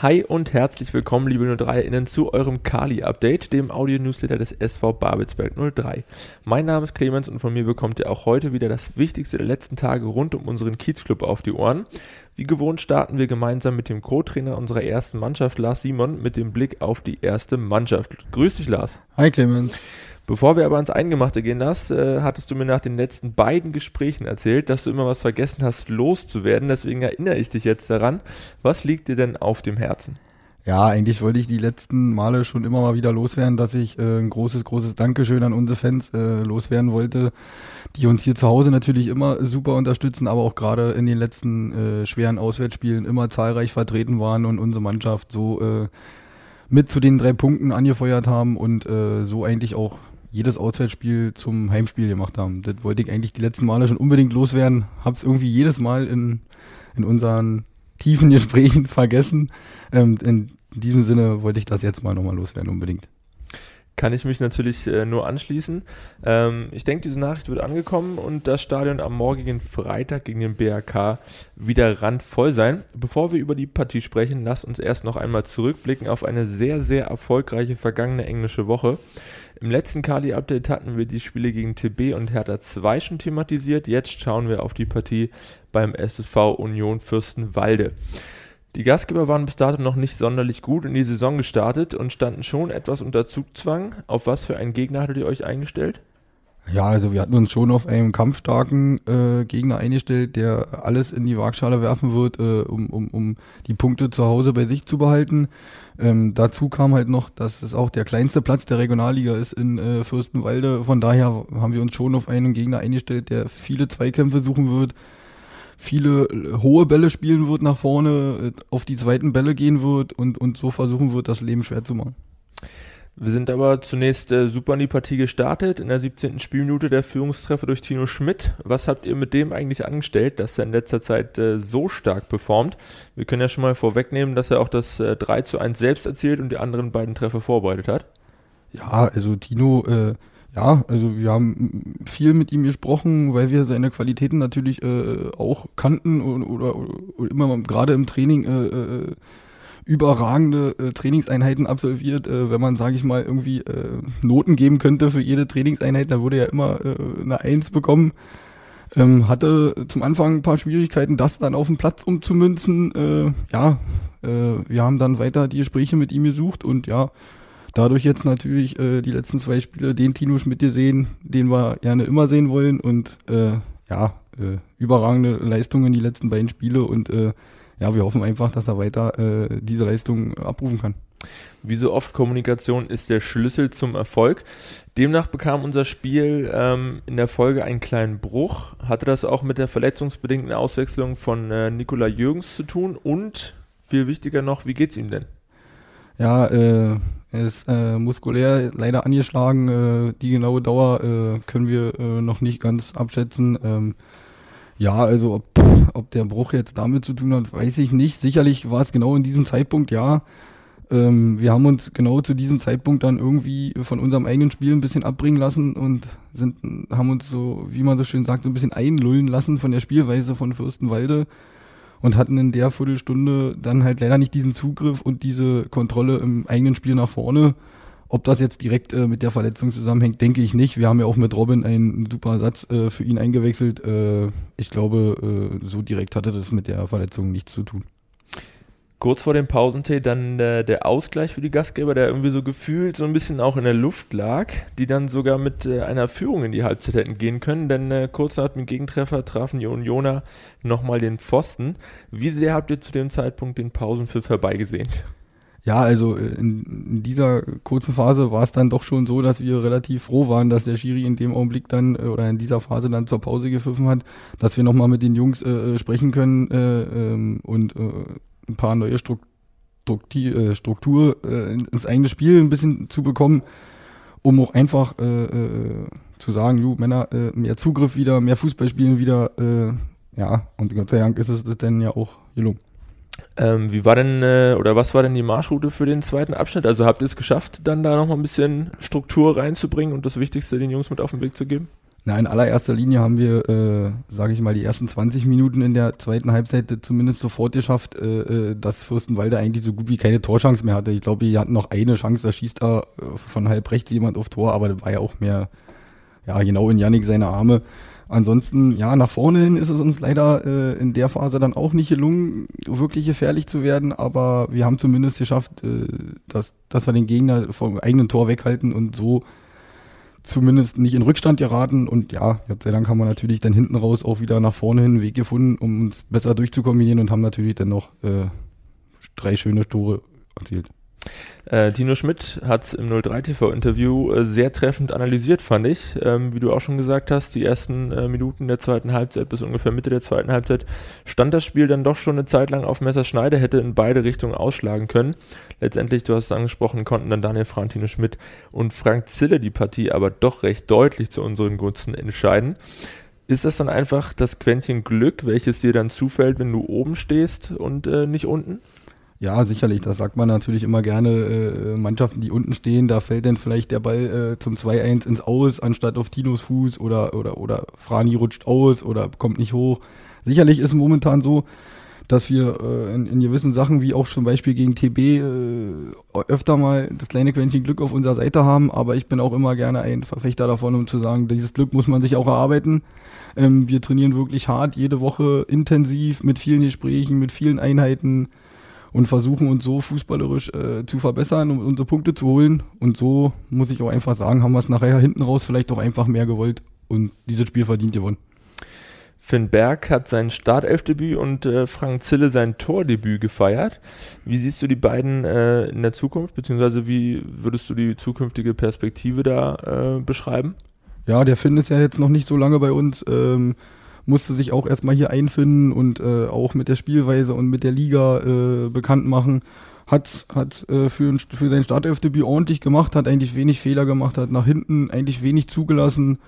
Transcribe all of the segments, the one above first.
Hi und herzlich willkommen, liebe 03-Innen, zu eurem Kali-Update, dem Audio-Newsletter des SV Babelsberg 03. Mein Name ist Clemens und von mir bekommt ihr auch heute wieder das Wichtigste der letzten Tage rund um unseren Kiezclub auf die Ohren. Wie gewohnt starten wir gemeinsam mit dem Co-Trainer unserer ersten Mannschaft, Lars Simon, mit dem Blick auf die erste Mannschaft. Grüß dich, Lars. Hi, Clemens. Bevor wir aber ans Eingemachte gehen, Lars, äh, hattest du mir nach den letzten beiden Gesprächen erzählt, dass du immer was vergessen hast, loszuwerden. Deswegen erinnere ich dich jetzt daran. Was liegt dir denn auf dem Herzen? Ja, eigentlich wollte ich die letzten Male schon immer mal wieder loswerden, dass ich äh, ein großes, großes Dankeschön an unsere Fans äh, loswerden wollte, die uns hier zu Hause natürlich immer super unterstützen, aber auch gerade in den letzten äh, schweren Auswärtsspielen immer zahlreich vertreten waren und unsere Mannschaft so äh, mit zu den drei Punkten angefeuert haben und äh, so eigentlich auch jedes Auswärtsspiel zum Heimspiel gemacht haben. Das wollte ich eigentlich die letzten Male schon unbedingt loswerden. Hab's irgendwie jedes Mal in, in unseren tiefen Gesprächen vergessen. Ähm, in diesem Sinne wollte ich das jetzt mal nochmal loswerden, unbedingt. Kann ich mich natürlich äh, nur anschließen. Ähm, ich denke, diese Nachricht wird angekommen und das Stadion am morgigen Freitag gegen den BRK wieder randvoll sein. Bevor wir über die Partie sprechen, lasst uns erst noch einmal zurückblicken auf eine sehr, sehr erfolgreiche vergangene englische Woche. Im letzten Kali-Update hatten wir die Spiele gegen TB und Hertha 2 schon thematisiert. Jetzt schauen wir auf die Partie beim SSV Union Fürstenwalde. Die Gastgeber waren bis dato noch nicht sonderlich gut in die Saison gestartet und standen schon etwas unter Zugzwang. Auf was für einen Gegner hattet ihr euch eingestellt? Ja, also wir hatten uns schon auf einen kampfstarken äh, Gegner eingestellt, der alles in die Waagschale werfen wird, äh, um, um, um die Punkte zu Hause bei sich zu behalten. Ähm, dazu kam halt noch, dass es auch der kleinste Platz der Regionalliga ist in äh, Fürstenwalde. Von daher haben wir uns schon auf einen Gegner eingestellt, der viele Zweikämpfe suchen wird, viele äh, hohe Bälle spielen wird nach vorne, äh, auf die zweiten Bälle gehen wird und, und so versuchen wird, das Leben schwer zu machen. Wir sind aber zunächst äh, super in die Partie gestartet. In der 17. Spielminute der Führungstreffer durch Tino Schmidt. Was habt ihr mit dem eigentlich angestellt, dass er in letzter Zeit äh, so stark performt? Wir können ja schon mal vorwegnehmen, dass er auch das äh, 3 zu 1 selbst erzielt und die anderen beiden Treffer vorbereitet hat. Ja, also Tino, äh, ja, also wir haben viel mit ihm gesprochen, weil wir seine Qualitäten natürlich äh, auch kannten oder, oder, oder immer gerade im Training äh, äh überragende äh, Trainingseinheiten absolviert. Äh, wenn man, sage ich mal, irgendwie äh, Noten geben könnte für jede Trainingseinheit, da würde er immer äh, eine Eins bekommen. Ähm, hatte zum Anfang ein paar Schwierigkeiten, das dann auf den Platz umzumünzen. Äh, ja, äh, wir haben dann weiter die Gespräche mit ihm gesucht und ja, dadurch jetzt natürlich äh, die letzten zwei Spiele den Tino Schmidt gesehen, den wir gerne immer sehen wollen und äh, ja, äh, überragende Leistungen die letzten beiden Spiele und äh, ja, wir hoffen einfach, dass er weiter äh, diese Leistung abrufen kann. Wie so oft, Kommunikation ist der Schlüssel zum Erfolg. Demnach bekam unser Spiel ähm, in der Folge einen kleinen Bruch. Hatte das auch mit der verletzungsbedingten Auswechslung von äh, Nikola Jürgens zu tun? Und viel wichtiger noch, wie geht's ihm denn? Ja, äh, er ist äh, muskulär leider angeschlagen. Äh, die genaue Dauer äh, können wir äh, noch nicht ganz abschätzen. Ähm, ja, also ob, ob der Bruch jetzt damit zu tun hat, weiß ich nicht. Sicherlich war es genau in diesem Zeitpunkt, ja. Ähm, wir haben uns genau zu diesem Zeitpunkt dann irgendwie von unserem eigenen Spiel ein bisschen abbringen lassen und sind, haben uns so, wie man so schön sagt, so ein bisschen einlullen lassen von der Spielweise von Fürstenwalde und hatten in der Viertelstunde dann halt leider nicht diesen Zugriff und diese Kontrolle im eigenen Spiel nach vorne. Ob das jetzt direkt äh, mit der Verletzung zusammenhängt, denke ich nicht. Wir haben ja auch mit Robin einen super Satz äh, für ihn eingewechselt. Äh, ich glaube, äh, so direkt hatte das mit der Verletzung nichts zu tun. Kurz vor dem Pausentee dann der, der Ausgleich für die Gastgeber, der irgendwie so gefühlt so ein bisschen auch in der Luft lag, die dann sogar mit äh, einer Führung in die Halbzeit hätten gehen können, denn äh, kurz nach dem Gegentreffer trafen die Unioner nochmal den Pfosten. Wie sehr habt ihr zu dem Zeitpunkt den Pausenpfiff herbeigesehen? Ja, also äh, in, in, dieser kurzen Phase war es dann doch schon so, dass wir relativ froh waren, dass der Schiri in dem Augenblick dann äh, oder in dieser Phase dann zur Pause gepfiffen hat, dass wir nochmal mit den Jungs äh, äh, sprechen können äh, ähm, und äh, ein paar neue Struktur, Struktur ins eigene Spiel ein bisschen zu bekommen, um auch einfach zu sagen, du Männer, mehr Zugriff wieder, mehr Fußball spielen wieder, ja, und Gott sei Dank ist es das dann ja auch gelungen. Ähm, wie war denn äh, oder was war denn die Marschroute für den zweiten Abschnitt? Also habt ihr es geschafft, dann da nochmal ein bisschen Struktur reinzubringen und das Wichtigste den Jungs mit auf den Weg zu geben? Na, in allererster Linie haben wir, äh, sage ich mal, die ersten 20 Minuten in der zweiten Halbzeit zumindest sofort geschafft, äh, äh, dass Fürstenwalde eigentlich so gut wie keine Torchance mehr hatte. Ich glaube, die hatten noch eine Chance, da schießt da äh, von halb rechts jemand auf Tor, aber das war ja auch mehr, ja, genau in Yannick seine Arme. Ansonsten, ja, nach vorne hin ist es uns leider äh, in der Phase dann auch nicht gelungen, wirklich gefährlich zu werden, aber wir haben zumindest geschafft, äh, dass, dass wir den Gegner vom eigenen Tor weghalten und so zumindest nicht in Rückstand geraten. Und ja, Gott sei Dank haben wir natürlich dann hinten raus auch wieder nach vorne hin einen Weg gefunden, um uns besser durchzukombinieren und haben natürlich dann noch äh, drei schöne Tore erzielt. Äh, Tino Schmidt hat es im 03 TV-Interview äh, sehr treffend analysiert, fand ich. Ähm, wie du auch schon gesagt hast, die ersten äh, Minuten der zweiten Halbzeit bis ungefähr Mitte der zweiten Halbzeit stand das Spiel dann doch schon eine Zeit lang auf Messerschneide, hätte in beide Richtungen ausschlagen können. Letztendlich, du hast es angesprochen, konnten dann Daniel Frantino Schmidt und Frank Zille die Partie aber doch recht deutlich zu unseren Gunsten entscheiden. Ist das dann einfach das Quäntchen Glück, welches dir dann zufällt, wenn du oben stehst und äh, nicht unten? Ja, sicherlich. Das sagt man natürlich immer gerne. Äh, Mannschaften, die unten stehen, da fällt dann vielleicht der Ball äh, zum 2-1 ins Aus, anstatt auf Tinos Fuß oder, oder, oder Frani rutscht aus oder kommt nicht hoch. Sicherlich ist momentan so, dass wir äh, in, in, gewissen Sachen, wie auch zum Beispiel gegen TB, äh, öfter mal das kleine Quäntchen Glück auf unserer Seite haben. Aber ich bin auch immer gerne ein Verfechter davon, um zu sagen, dieses Glück muss man sich auch erarbeiten. Ähm, wir trainieren wirklich hart, jede Woche intensiv, mit vielen Gesprächen, mit vielen Einheiten und versuchen uns so fußballerisch äh, zu verbessern, um unsere Punkte zu holen. Und so muss ich auch einfach sagen, haben wir es nachher hinten raus vielleicht auch einfach mehr gewollt und dieses Spiel verdient gewonnen. Finn Berg hat sein Startelfdebüt und äh, Frank Zille sein Tordebüt gefeiert. Wie siehst du die beiden äh, in der Zukunft, beziehungsweise wie würdest du die zukünftige Perspektive da äh, beschreiben? Ja, der Finn ist ja jetzt noch nicht so lange bei uns. Ähm, musste sich auch erstmal hier einfinden und äh, auch mit der Spielweise und mit der Liga äh, bekannt machen. Hat, hat äh, für, für sein Startelfdebüt ordentlich gemacht, hat eigentlich wenig Fehler gemacht, hat nach hinten eigentlich wenig zugelassen.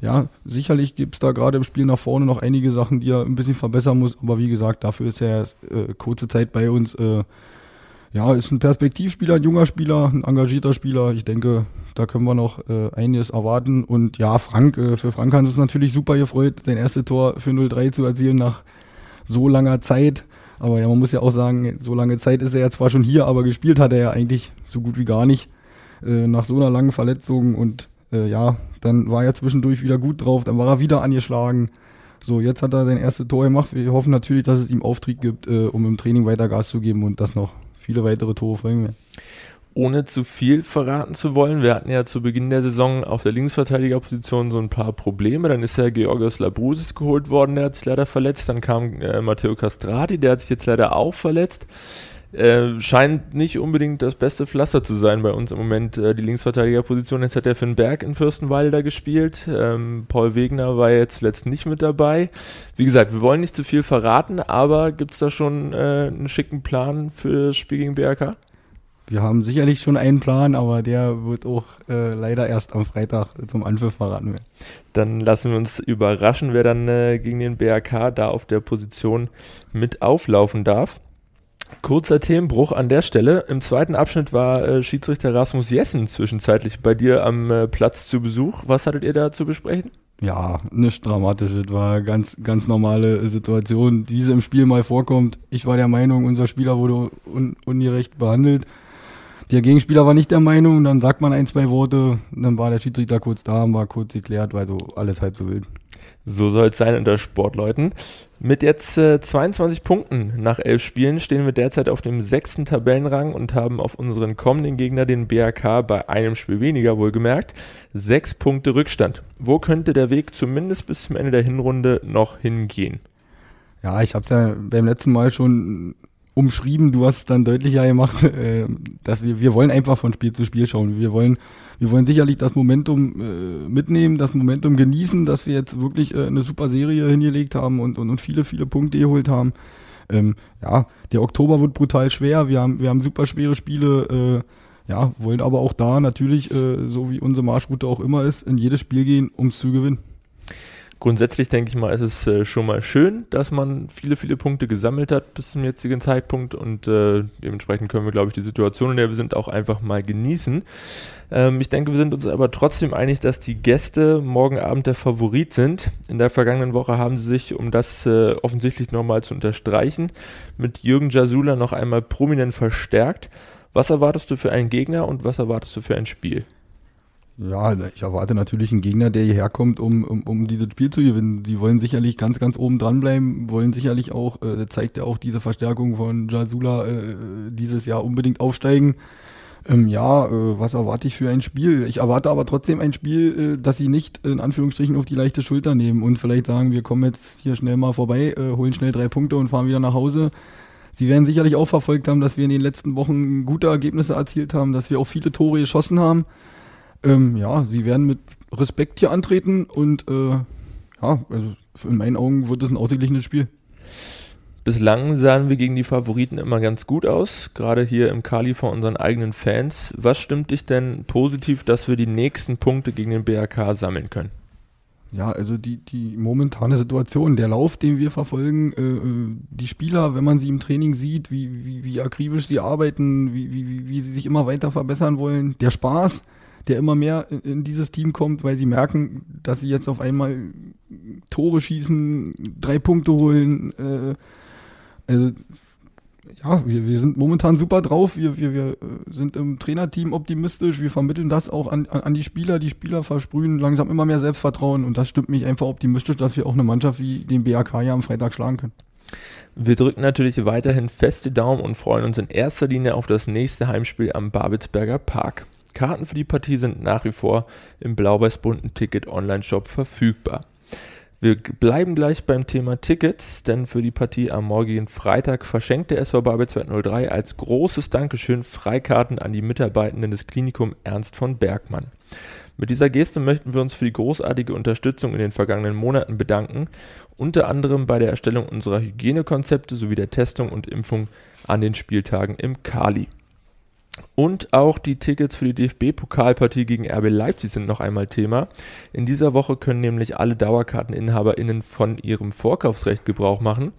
Ja, sicherlich gibt es da gerade im Spiel nach vorne noch einige Sachen, die er ein bisschen verbessern muss, aber wie gesagt, dafür ist er erst äh, kurze Zeit bei uns. Ja, ist ein Perspektivspieler, ein junger Spieler, ein engagierter Spieler. Ich denke, da können wir noch äh, einiges erwarten. Und ja, Frank, äh, für Frank hat es natürlich super gefreut, sein erstes Tor für 0-3 zu erzielen nach so langer Zeit. Aber ja, man muss ja auch sagen, so lange Zeit ist er ja zwar schon hier, aber gespielt hat er ja eigentlich so gut wie gar nicht. Äh, nach so einer langen Verletzung und äh, ja, dann war er zwischendurch wieder gut drauf, dann war er wieder angeschlagen. So, jetzt hat er sein erstes Tor gemacht. Wir hoffen natürlich, dass es ihm Auftrieb gibt, äh, um im Training weiter Gas zu geben und das noch viele weitere Tore folgen werden. Ohne zu viel verraten zu wollen, wir hatten ja zu Beginn der Saison auf der Linksverteidigerposition so ein paar Probleme. Dann ist ja Georgios Labrusis geholt worden, der hat sich leider verletzt. Dann kam äh, Matteo Castrati, der hat sich jetzt leider auch verletzt. Äh, scheint nicht unbedingt das beste Pflaster zu sein bei uns im Moment, äh, die Linksverteidigerposition. Jetzt hat der Finn Berg in Fürstenwalde gespielt. Ähm, Paul Wegner war jetzt zuletzt nicht mit dabei. Wie gesagt, wir wollen nicht zu viel verraten, aber gibt es da schon äh, einen schicken Plan für das Spiel gegen BRK? Wir haben sicherlich schon einen Plan, aber der wird auch äh, leider erst am Freitag zum Anpfiff verraten werden. Dann lassen wir uns überraschen, wer dann äh, gegen den BRK da auf der Position mit auflaufen darf. Kurzer Themenbruch an der Stelle. Im zweiten Abschnitt war äh, Schiedsrichter Rasmus Jessen zwischenzeitlich bei dir am äh, Platz zu Besuch. Was hattet ihr da zu besprechen? Ja, nichts Dramatisches. War ganz, ganz normale Situation, die im Spiel mal vorkommt. Ich war der Meinung, unser Spieler wurde un ungerecht behandelt. Der Gegenspieler war nicht der Meinung, dann sagt man ein, zwei Worte, dann war der Schiedsrichter kurz da und war kurz geklärt, weil so alles halb so wild. So soll es sein unter Sportleuten. Mit jetzt äh, 22 Punkten nach elf Spielen stehen wir derzeit auf dem sechsten Tabellenrang und haben auf unseren kommenden Gegner, den BRK, bei einem Spiel weniger wohlgemerkt, sechs Punkte Rückstand. Wo könnte der Weg zumindest bis zum Ende der Hinrunde noch hingehen? Ja, ich habe es ja beim letzten Mal schon umschrieben, du hast dann deutlicher gemacht, äh, dass wir, wir wollen einfach von Spiel zu Spiel schauen. Wir wollen, wir wollen sicherlich das Momentum äh, mitnehmen, das Momentum genießen, dass wir jetzt wirklich äh, eine super Serie hingelegt haben und, und, und viele, viele Punkte geholt haben. Ähm, ja, der Oktober wird brutal schwer. Wir haben, wir haben super schwere Spiele. Äh, ja, wollen aber auch da natürlich, äh, so wie unsere Marschroute auch immer ist, in jedes Spiel gehen, um es zu gewinnen. Grundsätzlich denke ich mal, ist es äh, schon mal schön, dass man viele, viele Punkte gesammelt hat bis zum jetzigen Zeitpunkt und äh, dementsprechend können wir, glaube ich, die Situation, in der wir sind, auch einfach mal genießen. Ähm, ich denke, wir sind uns aber trotzdem einig, dass die Gäste morgen Abend der Favorit sind. In der vergangenen Woche haben sie sich, um das äh, offensichtlich nochmal zu unterstreichen, mit Jürgen Jasula noch einmal prominent verstärkt. Was erwartest du für einen Gegner und was erwartest du für ein Spiel? Ja, ich erwarte natürlich einen Gegner, der hierher kommt, um, um, um dieses Spiel zu gewinnen. Sie wollen sicherlich ganz, ganz oben dranbleiben, wollen sicherlich auch, äh, zeigt ja auch diese Verstärkung von Jasula äh, dieses Jahr unbedingt aufsteigen. Ähm, ja, äh, was erwarte ich für ein Spiel? Ich erwarte aber trotzdem ein Spiel, äh, dass sie nicht in Anführungsstrichen auf die leichte Schulter nehmen und vielleicht sagen, wir kommen jetzt hier schnell mal vorbei, äh, holen schnell drei Punkte und fahren wieder nach Hause. Sie werden sicherlich auch verfolgt haben, dass wir in den letzten Wochen gute Ergebnisse erzielt haben, dass wir auch viele Tore geschossen haben. Ähm, ja, sie werden mit Respekt hier antreten und äh, ja, also in meinen Augen wird es ein ausgeglichenes Spiel. Bislang sahen wir gegen die Favoriten immer ganz gut aus, gerade hier im Kali vor unseren eigenen Fans. Was stimmt dich denn positiv, dass wir die nächsten Punkte gegen den BRK sammeln können? Ja, also die, die momentane Situation, der Lauf, den wir verfolgen, äh, äh die Spieler, wenn man sie im Training sieht, wie, wie, wie akribisch sie arbeiten, wie, wie, wie sie sich immer weiter verbessern wollen, der Spaß, der immer mehr in, dieses Team kommt, weil sie merken, dass sie jetzt auf einmal Tore schießen, drei Punkte holen. Äh, also ja, wir, wir sind momentan super drauf. Wir, wir, wir äh, sind im Trainerteam optimistisch. Wir vermitteln das auch an, an die Spieler. Die Spieler versprühen langsam immer mehr Selbstvertrauen und das stimmt mich einfach optimistisch, dass wir auch eine Mannschaft wie den BAK ja am Freitag schlagen können. Wir drücken natürlich weiterhin feste Daumen und freuen uns in erster Linie auf das nächste Heimspiel am Babelsberger Park. Karten für die Partie sind nach wie vor im blau-weiß-bunten Ticket-Online-Shop verfügbar. Wir bleiben gleich beim Thema Tickets, denn für die Partie am morgigen Freitag verschenkt der SV Babel 203 als großes Dankeschön Freikarten an die Mitarbeitenden des Klinikum Ernst von Bergmann. Mit dieser Geste möchten wir uns für die großartige Unterstützung in den vergangenen Monaten bedanken, unter anderem bei der Erstellung unserer Hygienekonzepte sowie der Testung und Impfung an den Spieltagen im Kali. Und auch die Tickets für die DFB-Pokalpartie gegen RB Leipzig sind noch einmal Thema. In dieser Woche können nämlich alle DauerkarteninhaberInnen von ihrem Vorkaufsrecht Gebrauch machen.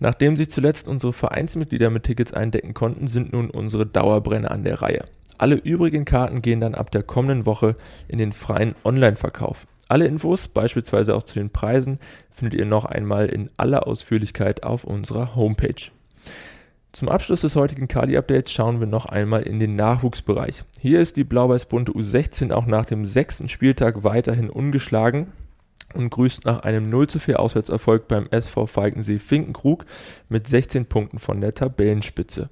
Nachdem sich zuletzt unsere Vereinsmitglieder mit Tickets eindecken konnten, sind nun unsere Dauerbrenner an der Reihe. Alle übrigen Karten gehen dann ab der kommenden Woche in den freien Online-Verkauf. Alle Infos, beispielsweise auch zu den Preisen, findet ihr noch einmal in aller Ausführlichkeit auf unserer Homepage. Zum Abschluss des heutigen Kali-Updates schauen wir noch einmal in den Nachwuchsbereich. Hier ist die blau-weiß-bunte U16 auch nach dem sechsten Spieltag weiterhin ungeschlagen und grüßt nach einem 0 zu 4 Auswärtserfolg beim SV Falkensee Finkenkrug mit 16 Punkten von der Tabellenspitze.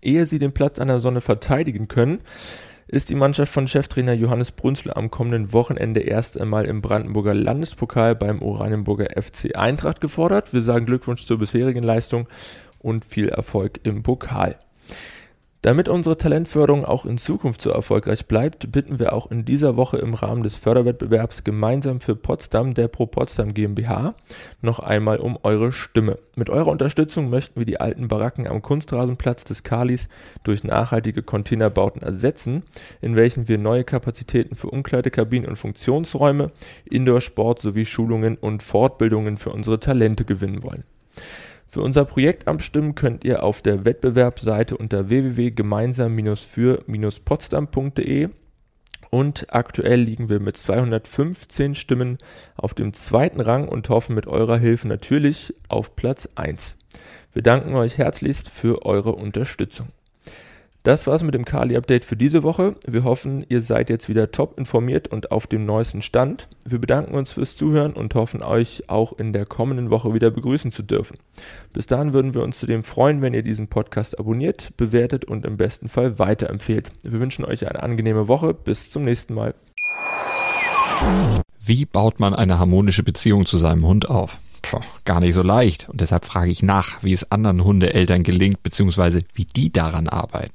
Ehe sie den Platz an der Sonne verteidigen können, ist die Mannschaft von Cheftrainer Johannes Brunzler am kommenden Wochenende erst einmal im Brandenburger Landespokal beim Oranienburger FC Eintracht gefordert. Wir sagen Glückwunsch zur bisherigen Leistung und viel Erfolg im Pokal. Damit unsere Talentförderung auch in Zukunft so erfolgreich bleibt, bitten wir auch in dieser Woche im Rahmen des Förderwettbewerbs gemeinsam für Potsdam der Pro Potsdam GmbH noch einmal um eure Stimme. Mit eurer Unterstützung möchten wir die alten Baracken am Kunstrasenplatz des Kalis durch nachhaltige Containerbauten ersetzen, in welchen wir neue Kapazitäten für Umkleidekabinen und Funktionsräume, Indoor-Sport sowie Schulungen und Fortbildungen für unsere Talente gewinnen wollen. Für unser Projekt abstimmen könnt ihr auf der Wettbewerbsseite unter www.gemeinsam-für-potsdam.de und aktuell liegen wir mit 215 Stimmen auf dem zweiten Rang und hoffen mit eurer Hilfe natürlich auf Platz 1. Wir danken euch herzlichst für eure Unterstützung. Das war's mit dem Kali-Update für diese Woche. Wir hoffen, ihr seid jetzt wieder top informiert und auf dem neuesten Stand. Wir bedanken uns fürs Zuhören und hoffen, euch auch in der kommenden Woche wieder begrüßen zu dürfen. Bis dahin würden wir uns zudem freuen, wenn ihr diesen Podcast abonniert, bewertet und im besten Fall weiterempfehlt. Wir wünschen euch eine angenehme Woche. Bis zum nächsten Mal. Wie baut man eine harmonische Beziehung zu seinem Hund auf? Puh, gar nicht so leicht. Und deshalb frage ich nach, wie es anderen Hundeeltern gelingt, beziehungsweise wie die daran arbeiten.